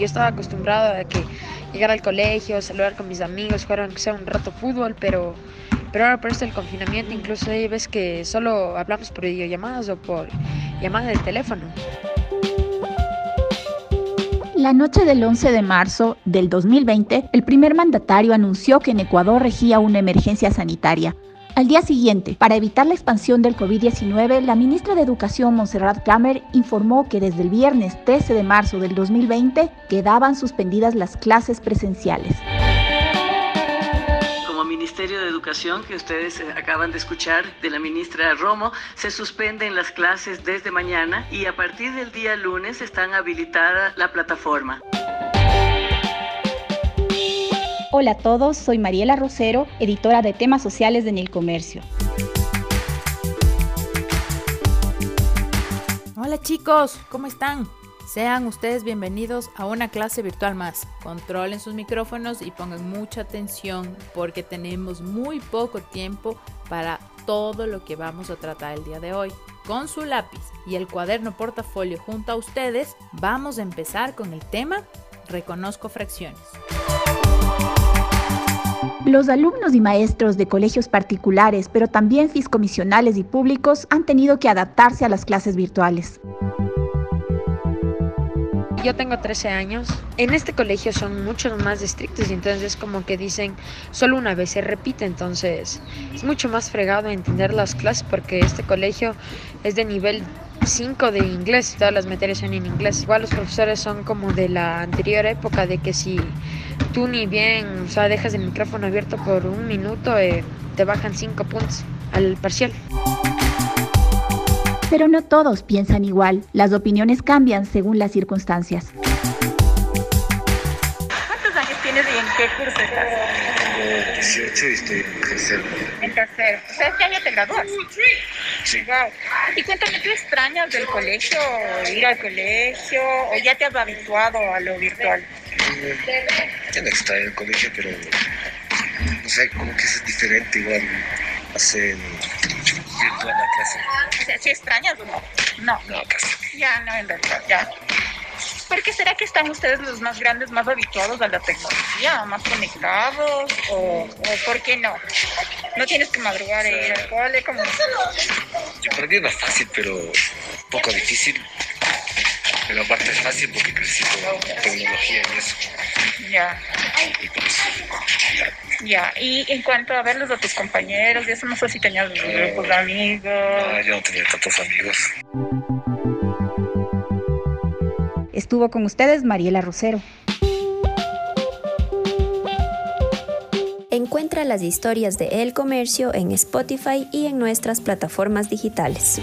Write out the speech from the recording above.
yo estaba acostumbrado a que llegar al colegio, saludar con mis amigos, jugar aunque sea un rato fútbol, pero, pero ahora por esto el confinamiento, incluso hay ves que solo hablamos por videollamadas o por llamada de teléfono. La noche del 11 de marzo del 2020, el primer mandatario anunció que en Ecuador regía una emergencia sanitaria. Al día siguiente, para evitar la expansión del COVID-19, la ministra de Educación, Montserrat Kramer, informó que desde el viernes 13 de marzo del 2020 quedaban suspendidas las clases presenciales. Ministerio de Educación que ustedes eh, acaban de escuchar de la ministra Romo, se suspenden las clases desde mañana y a partir del día lunes están habilitada la plataforma. Hola a todos, soy Mariela Rosero, editora de temas sociales de Nil Comercio. Hola chicos, ¿cómo están? Sean ustedes bienvenidos a una clase virtual más. Controlen sus micrófonos y pongan mucha atención porque tenemos muy poco tiempo para todo lo que vamos a tratar el día de hoy. Con su lápiz y el cuaderno portafolio junto a ustedes, vamos a empezar con el tema Reconozco fracciones. Los alumnos y maestros de colegios particulares, pero también fiscomisionales y públicos, han tenido que adaptarse a las clases virtuales. Yo tengo 13 años. En este colegio son muchos más estrictos y entonces como que dicen solo una vez se repite, entonces es mucho más fregado entender las clases porque este colegio es de nivel 5 de inglés, todas las materias son en inglés. Igual los profesores son como de la anterior época de que si tú ni bien, o sea, dejas el micrófono abierto por un minuto, eh, te bajan 5 puntos al parcial. Pero no todos piensan igual. Las opiniones cambian según las circunstancias. ¿Cuántos años tienes y en qué curso estás? 18 y estoy en tercero. En tercero. ¿Sabes qué año te gradúas? Sí. Wow. Y cuéntame, ¿tú extrañas del colegio, ir al colegio, o ya te has habituado a lo virtual? Ya no extraño el colegio, pero no sé, como que es diferente igual hacer virtual la. ¿Sí extrañas o no? No. No, casi. Ya, no, en realidad, ya. ¿Por qué será que están ustedes los más grandes, más habituados a la tecnología, más conectados? ¿O, o por qué no? No tienes que madrugar e ir al cole, como... Yo para mí es más fácil, pero un poco difícil. Pero aparte es fácil porque crecí con tecnología y eso. Ya, Y por eso, ya. ya. Y en cuanto a verlos a tus compañeros, y eso no sé si tenías grupos de amigos. No, yo no tenía tantos amigos. Estuvo con ustedes Mariela Rosero. Encuentra las historias de El Comercio en Spotify y en nuestras plataformas digitales.